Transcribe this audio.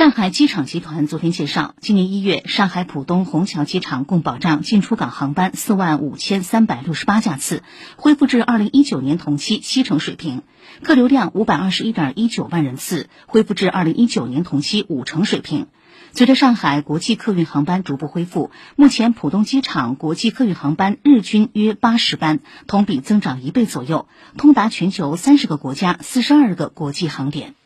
上海机场集团昨天介绍今年一月上海浦东虹桥机场共保障进出港航班四万五千三百六十八架次恢复至二零一九年同期七成水平客流量五百二十一点一九万人次恢复至二零一九年同期五成水平。随着上海国际客运航班逐步恢复目前浦东机场国际客运航班日均约八十班同比增长一倍左右通达全球三十个国家四十二个国际航点。